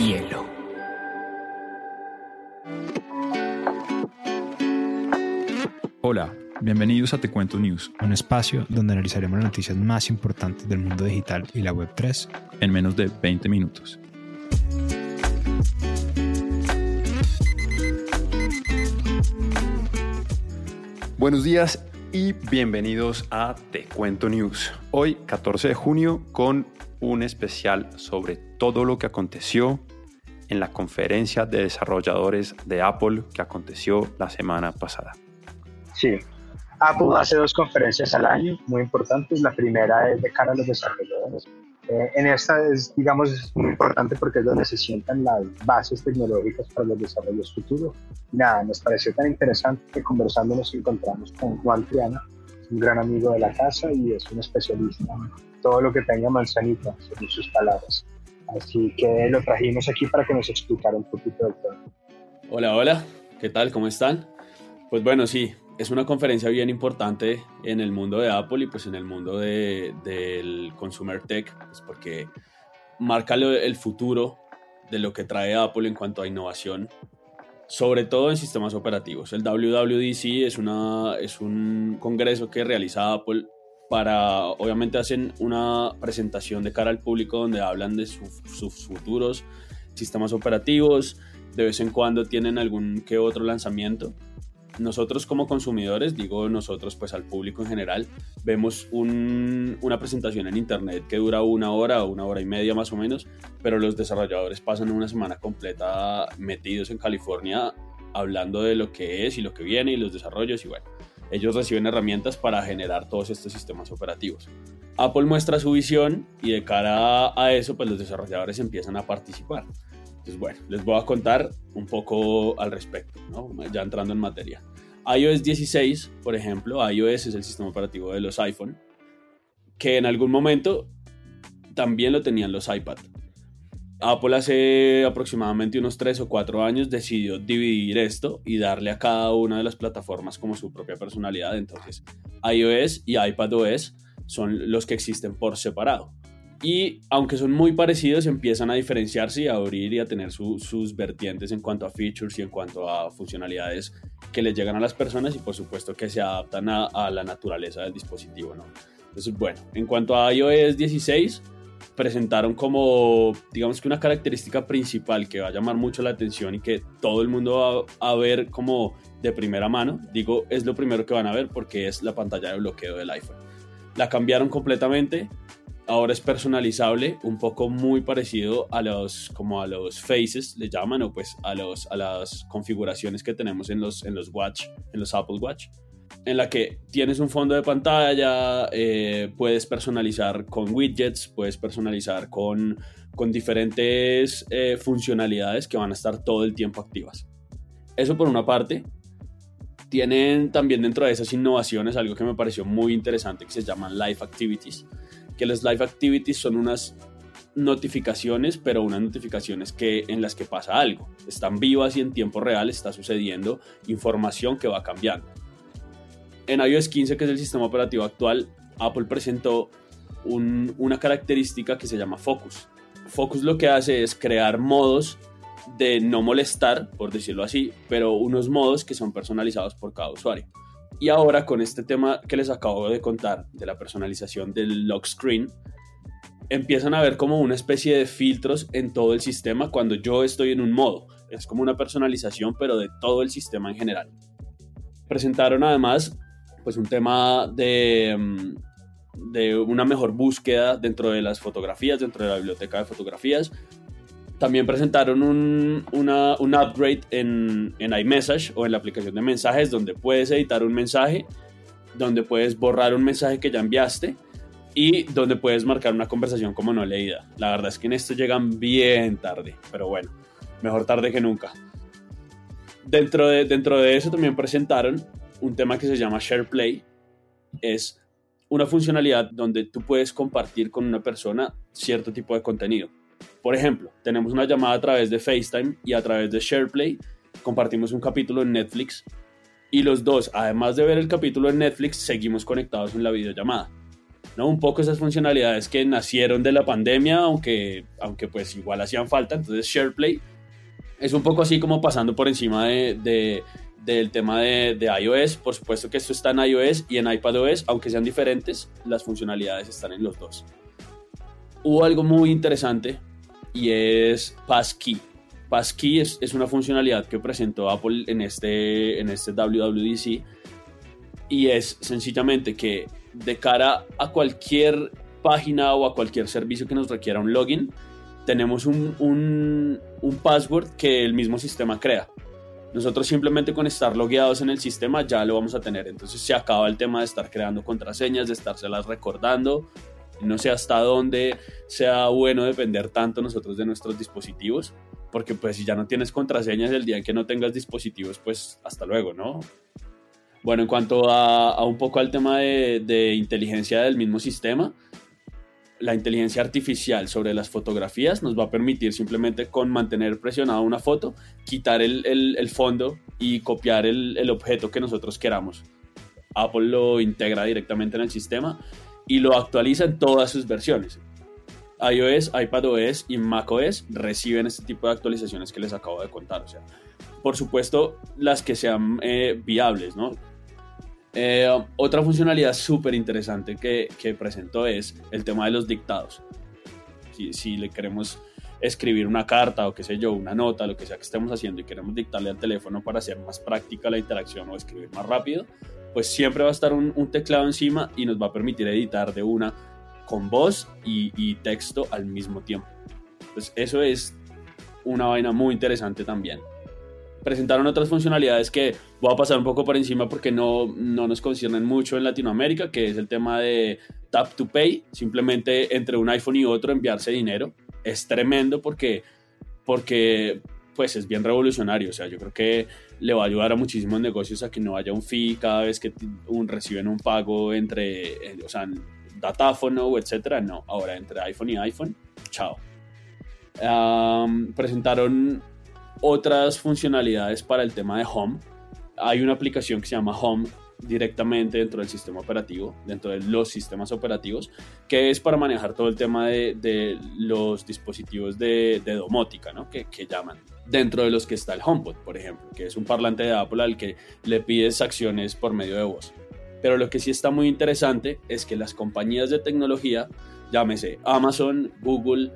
hielo. Hola, bienvenidos a Te Cuento News, un espacio donde analizaremos las noticias más importantes del mundo digital y la Web3 en menos de 20 minutos. Buenos días y bienvenidos a Te Cuento News. Hoy, 14 de junio, con un especial sobre todo lo que aconteció en la conferencia de desarrolladores de Apple que aconteció la semana pasada. Sí, Apple hace dos conferencias al año muy importantes. La primera es de cara a los desarrolladores. Eh, en esta es, digamos, muy importante porque es donde se sientan las bases tecnológicas para los desarrollos futuros. Nada, nos pareció tan interesante que conversando nos encontramos con Juan Triana, un gran amigo de la casa y es un especialista todo lo que tenga manzanita, según sus palabras. Así que lo trajimos aquí para que nos explicara un poquito del tema. Hola, hola, ¿qué tal? ¿Cómo están? Pues bueno, sí, es una conferencia bien importante en el mundo de Apple y pues en el mundo de, del consumer tech, pues porque marca el futuro de lo que trae Apple en cuanto a innovación sobre todo en sistemas operativos. El WWDC es, una, es un congreso que realiza Apple para, obviamente hacen una presentación de cara al público donde hablan de sus futuros sistemas operativos, de vez en cuando tienen algún que otro lanzamiento. Nosotros como consumidores, digo nosotros pues al público en general, vemos una presentación en internet que dura una hora o una hora y media más o menos, pero los desarrolladores pasan una semana completa metidos en California hablando de lo que es y lo que viene y los desarrollos y bueno, ellos reciben herramientas para generar todos estos sistemas operativos. Apple muestra su visión y de cara a eso pues los desarrolladores empiezan a participar. Entonces, bueno, les voy a contar un poco al respecto, ya entrando en materia iOS 16, por ejemplo, iOS es el sistema operativo de los iPhone, que en algún momento también lo tenían los iPad. Apple hace aproximadamente unos 3 o 4 años decidió dividir esto y darle a cada una de las plataformas como su propia personalidad. Entonces, iOS y iPadOS son los que existen por separado y aunque son muy parecidos, empiezan a diferenciarse y a abrir y a tener sus vertientes en cuanto a features y en cuanto a funcionalidades que les llegan a las personas y por supuesto que se adaptan a, la naturaleza del dispositivo. ¿no? Entonces, bueno, en cuanto a iOS 16, presentaron como, digamos que una característica principal que va a llamar mucho la atención y que todo el mundo va a ver como de primera mano. Digo, es lo primero que van a ver porque es la pantalla de bloqueo del iPhone. La cambiaron completamente ahora es personalizable, un poco muy parecido a los, como a los faces, le llaman, o pues a, los, a las configuraciones que tenemos en los, en los Watch, en los Apple Watch, en la que tienes un fondo de pantalla, eh, puedes personalizar con widgets, puedes personalizar con, con diferentes eh, funcionalidades que van a estar todo el tiempo activas. Eso por una parte. Tienen también dentro de esas innovaciones algo que me pareció muy interesante que se llaman Live Activities que las live activities son unas notificaciones, pero unas notificaciones que, en las que pasa algo. Están vivas y en tiempo real está sucediendo información que va cambiando. En iOS 15, que es el sistema operativo actual, Apple presentó una característica que se llama Focus. Focus lo que hace es crear modos de no molestar, por decirlo así, pero unos modos que son personalizados por cada usuario. Y ahora con este tema que les acabo de contar de la personalización del lock screen, empiezan a ver como una especie de filtros en todo el sistema cuando yo estoy en un modo. Es como una personalización, pero de todo el sistema en general. Presentaron además pues un tema de, mm, de una mejor búsqueda dentro de las fotografías, dentro de la biblioteca de fotografías, también presentaron un, un upgrade en, en, iMessage o en la aplicación de mensajes donde puedes editar un mensaje, donde puedes borrar un mensaje que ya enviaste y donde puedes marcar una conversación como no leída. La verdad es que en esto llegan bien tarde, pero bueno, mejor tarde que nunca. Dentro de, dentro de eso también presentaron un tema que se llama SharePlay. Es una funcionalidad donde tú puedes compartir con una persona cierto tipo de contenido por ejemplo, tenemos una llamada a través de FaceTime y a través de SharePlay compartimos un capítulo en Netflix y los dos, además de ver el capítulo en Netflix, seguimos conectados en la videollamada. ¿no? Un poco esas funcionalidades que nacieron de la pandemia, aunque, aunque pues igual hacían falta. Entonces SharePlay es un poco así como pasando por encima de, del tema de, de, iOS. Por supuesto que esto está en iOS y en iPadOS, aunque sean diferentes, las funcionalidades están en los dos. Hubo algo muy interesante y es Passkey. Passkey es, es una funcionalidad que presentó Apple en este, en este WWDC y es sencillamente que de cara a cualquier página o a cualquier servicio que nos requiera un login, tenemos un, un, un password que el mismo sistema crea. Nosotros simplemente con estar logueados en el sistema ya lo vamos a tener. Entonces se acaba el tema de estar creando contraseñas, de estárselas recordando. No sé hasta dónde sea bueno depender tanto nosotros de nuestros dispositivos, porque pues si ya no tienes contraseñas el día en que no tengas dispositivos, pues hasta luego, ¿no? Bueno, en cuanto a, un poco al tema de, inteligencia del mismo sistema, la inteligencia artificial sobre las fotografías nos va a permitir simplemente con mantener presionada una foto, quitar el, fondo y copiar el, objeto que nosotros queramos. Apple lo integra directamente en el sistema y lo actualiza en todas sus versiones. iOS, iPadOS y macOS reciben este tipo de actualizaciones que les acabo de contar. O sea, por supuesto, las que sean eh, viables, ¿no? Eh, otra funcionalidad súper interesante que, que, es el tema de los dictados. Si, si, le queremos escribir una carta o qué sé yo, una nota, lo que sea que estemos haciendo y queremos dictarle al teléfono para hacer más práctica la interacción o escribir más rápido, pues siempre va a estar un, un teclado encima y nos va a permitir editar de una con voz y, y texto al mismo tiempo. Pues eso es una vaina muy interesante también presentaron otras funcionalidades que voy a pasar un poco por encima porque no, no nos conciernen mucho en Latinoamérica, que es el tema de Tap to Pay, simplemente entre un iPhone y otro enviarse dinero. Es tremendo porque, porque pues es bien revolucionario, o sea, yo creo que le va a ayudar a muchísimos negocios a que no haya un fee cada vez que un, reciben un pago entre, eh, o sea, datáfono etcétera, no, ahora entre iPhone y iPhone, chao. presentaron otras funcionalidades para el tema de Home. Hay una aplicación que se llama Home directamente dentro del sistema operativo, dentro de los sistemas operativos, que es para manejar todo el tema de, los dispositivos de, domótica, ¿no? que, que, llaman, dentro de los que está el HomePod, por ejemplo, que es un parlante de Apple al que le pides acciones por medio de voz. Pero lo que sí está muy interesante es que las compañías de tecnología, llámese Amazon, Google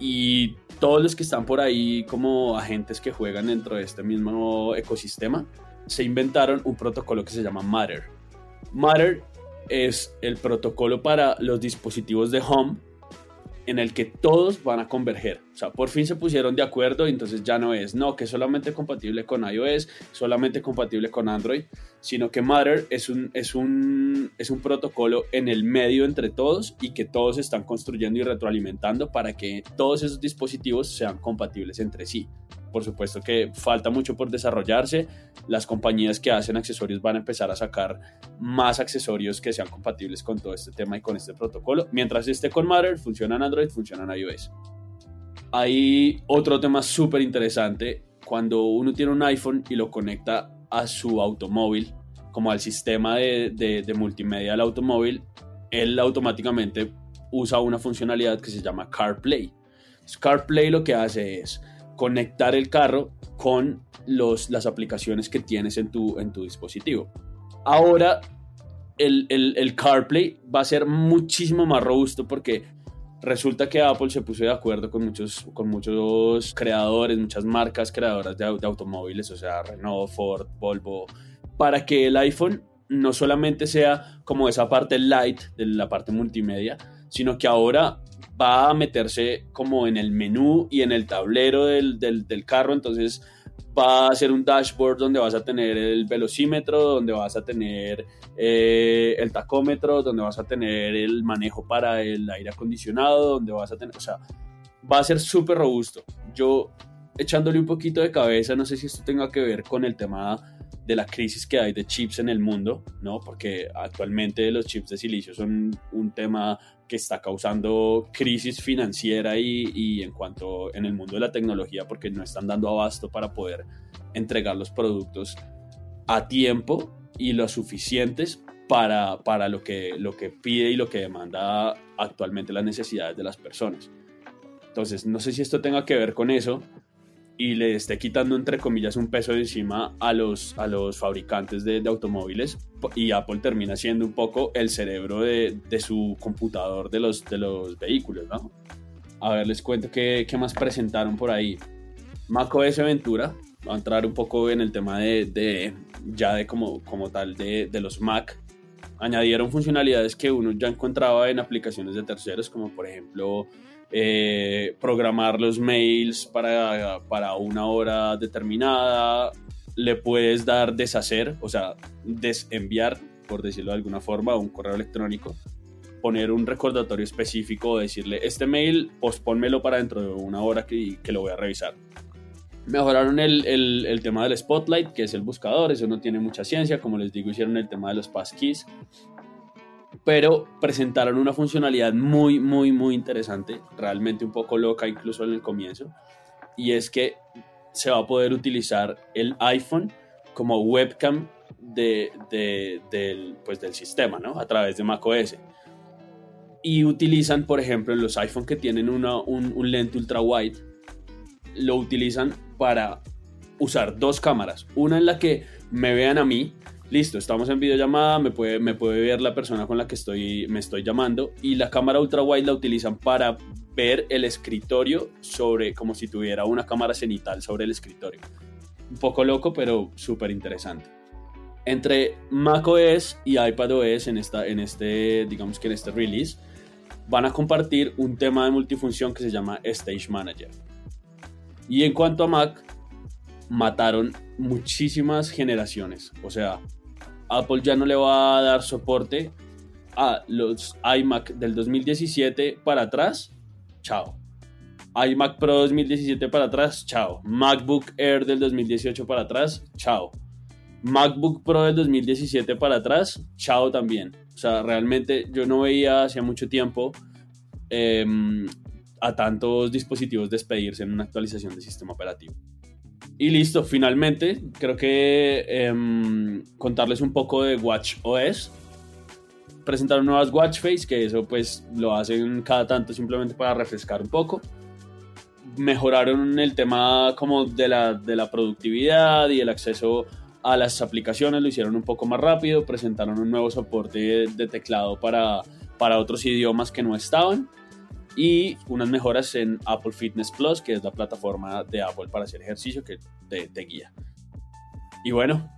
y todos los que están por ahí como agentes que juegan dentro de este mismo ecosistema, se inventaron un protocolo que se llama Matter. Matter es el protocolo para los dispositivos de home en el que todos van a converger. O sea, por fin se pusieron de acuerdo y entonces ya no es, no, que es solamente compatible con iOS, solamente compatible con Android, sino que Matter es un, es un, es un protocolo en el medio entre todos y que todos están construyendo y retroalimentando para que todos esos dispositivos sean compatibles entre sí. Por supuesto que falta mucho por desarrollarse. Las compañías que hacen accesorios van a empezar a sacar más accesorios que sean compatibles con todo este tema y con este protocolo. Mientras esté con Matter, funciona en Android, funciona en iOS. Hay otro tema súper interesante. Cuando uno tiene un iPhone y lo conecta a su automóvil, como al sistema de, de, multimedia del automóvil, él automáticamente usa una funcionalidad que se llama CarPlay. CarPlay lo que hace es conectar el carro con los, las aplicaciones que tienes en tu, en tu dispositivo. Ahora el, el, el, CarPlay va a ser muchísimo más robusto porque Resulta que Apple se puso de acuerdo con muchos, con muchos creadores, muchas marcas creadoras de, automóviles, o sea, Renault, Ford, Volvo, para que el iPhone no solamente sea como esa parte light de la parte multimedia, sino que ahora va a meterse como en el menú y en el tablero del, del, carro, entonces va a ser un dashboard donde vas a tener el velocímetro, donde vas a tener eh, el tacómetro, donde vas a tener el manejo para el aire acondicionado, donde vas a tener, o sea, va a ser súper robusto. Yo echándole un poquito de cabeza, no sé si esto tenga que ver con el tema de la crisis que hay de chips en el mundo, ¿no? Porque actualmente los chips de silicio son un tema que está causando crisis financiera y, en cuanto en el mundo de la tecnología porque no están dando abasto para poder entregar los productos a tiempo y lo suficientes para, para lo, que, lo que pide y lo que demanda actualmente las necesidades de las personas. Entonces, no sé si esto tenga que ver con eso y le esté quitando, entre comillas, un peso de encima a los, a los fabricantes de, automóviles y Apple termina siendo un poco el cerebro de, de, su computador de los, de los vehículos, ¿no? A ver, les cuento qué, qué más presentaron por ahí. macOS Ventura, va a entrar un poco en el tema de, de ya de como, como tal de, de los Mac, añadieron funcionalidades que uno ya encontraba en aplicaciones de terceros, como por ejemplo eh, programar los mails para, para una hora determinada, le puedes dar deshacer, o sea, desenviar, por decirlo de alguna forma, un correo electrónico, poner un recordatorio específico decirle, este mail, pospónmelo para dentro de una hora que, que lo voy a revisar. Mejoraron el, el, el, tema del Spotlight, que es el buscador, eso no tiene mucha ciencia, como les digo, hicieron el tema de los passkeys, pero presentaron una funcionalidad muy, muy, muy interesante, realmente un poco loca incluso en el comienzo, y es que se va a poder utilizar el iPhone como webcam de, de, del, pues del sistema, ¿no? A través de macOS. Y utilizan, por ejemplo, los iPhone que tienen una, un, un lente ultra wide, lo utilizan para usar dos cámaras. Una en la que me vean a mí listo, estamos en videollamada, me puede, me puede ver la persona con la que estoy, me estoy llamando y la cámara ultra wide la utilizan para ver el escritorio sobre como si tuviera una cámara cenital sobre el escritorio. Un poco loco, pero súper interesante. Entre macOS y iPadOS en, esta, en este, digamos que en este release, van a compartir un tema de multifunción que se llama Stage Manager. Y en cuanto a Mac, mataron muchísimas generaciones. O sea, Apple ya no le va a dar soporte a los iMac del 2017 para atrás, chao. iMac Pro 2017 para atrás, chao. MacBook Air del 2018 para atrás, chao. MacBook Pro del 2017 para atrás, chao también. O sea, realmente yo no veía hacía mucho tiempo em, a tantos dispositivos despedirse en una actualización de sistema operativo. Y listo, finalmente, creo que em, contarles un poco de Watch OS. Presentaron nuevas Watch Face, que eso pues lo hacen cada tanto simplemente para refrescar un poco. Mejoraron el tema como de la, de la productividad y el acceso a las aplicaciones, lo hicieron un poco más rápido. Presentaron un nuevo soporte de teclado para, para otros idiomas que no estaban y unas mejoras en Apple Fitness Plus, que es la plataforma de Apple para hacer ejercicio que te, guía. Y bueno,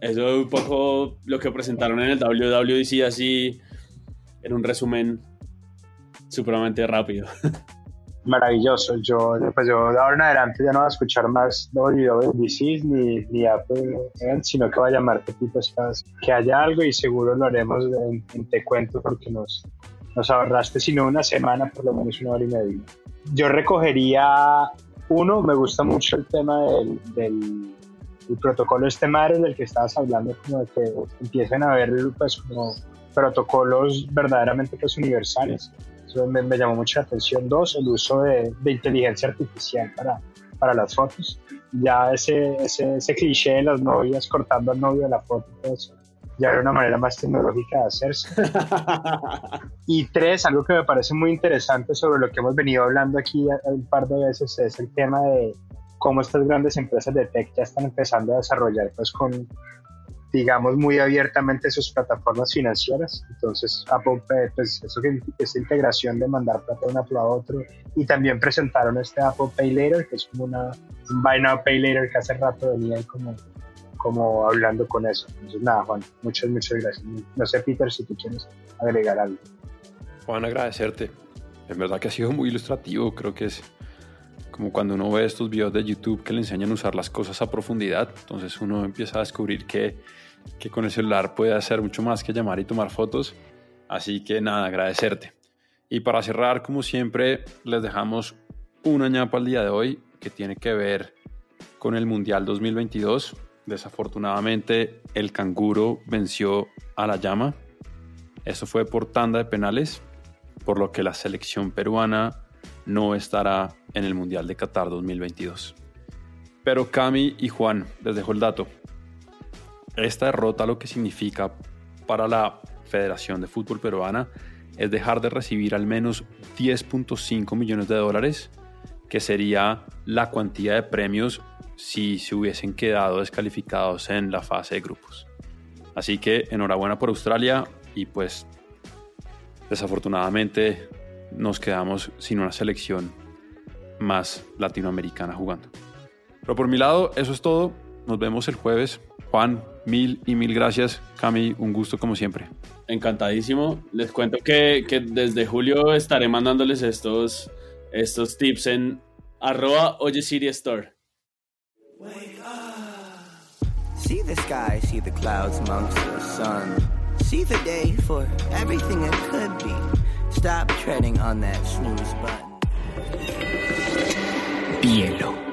eso es un poco lo que presentaron en el WWDC, así en un resumen supremamente rápido. Maravilloso. Yo, pues yo de ahora en adelante ya no voy a escuchar más WWDC ni, ni Apple, sino que va a llamar Pepito Que haya algo y seguro lo haremos en Te Cuento porque nos, nos ahorraste sino una semana, por lo menos una hora y media. Yo recogería uno, me gusta mucho el tema del, del protocolo este mar del que estabas hablando, como de que empiecen a haber pues como protocolos verdaderamente pues universales. Eso me, me llamó mucho la atención. Dos, el uso de, de inteligencia artificial para, para las fotos. Ya ese, ese, ese cliché de las novias cortando al novio de la foto, eso ya era una manera más tecnológica de hacerse. y tres, algo que me parece muy interesante sobre lo que hemos venido hablando aquí un par de veces es el tema de cómo estas grandes empresas de tech ya están empezando a desarrollar pues con digamos muy abiertamente sus plataformas financieras entonces Apple pues eso que esta integración de mandar plata de un Apple a otro y también presentaron este Apple Pay Later que es como una un Buy Now Pay Later que hace rato venía como como hablando con eso. Entonces, nada, Juan, muchas, muchas gracias. No sé, Peter, si tú quieres agregar algo. Juan, agradecerte. En verdad que ha sido muy ilustrativo. Creo que es como cuando uno ve estos videos de YouTube que le enseñan a usar las cosas a profundidad. Entonces uno empieza a descubrir que, que con el celular puede hacer mucho más que llamar y tomar fotos. Así que nada, agradecerte. Y para cerrar, como siempre, les dejamos una ñapa al día de hoy que tiene que ver con el Mundial 2022. Desafortunadamente, el canguro venció a la llama. Eso fue por tanda de penales, por lo que la selección peruana no estará en el Mundial de Qatar 2022. Pero Cami y Juan, les dejo el dato. Esta derrota lo que significa para la Federación de Fútbol Peruana es dejar de recibir al menos 10.5 millones de dólares, que sería la cuantía de premios si se hubiesen quedado descalificados en la fase de grupos. Así que enhorabuena por Australia y pues desafortunadamente nos quedamos sin una selección más latinoamericana jugando. Pero por mi lado, eso es todo. Nos vemos el jueves. Juan, mil y mil gracias. Cami, un gusto como siempre. Encantadísimo. Les cuento que, que desde julio estaré mandándoles estos, estos tips en arroba Oye Siri Store. See the sky, see the clouds amongst the sun. See the day for everything it could be. Stop treading on that snooze button. Bielo.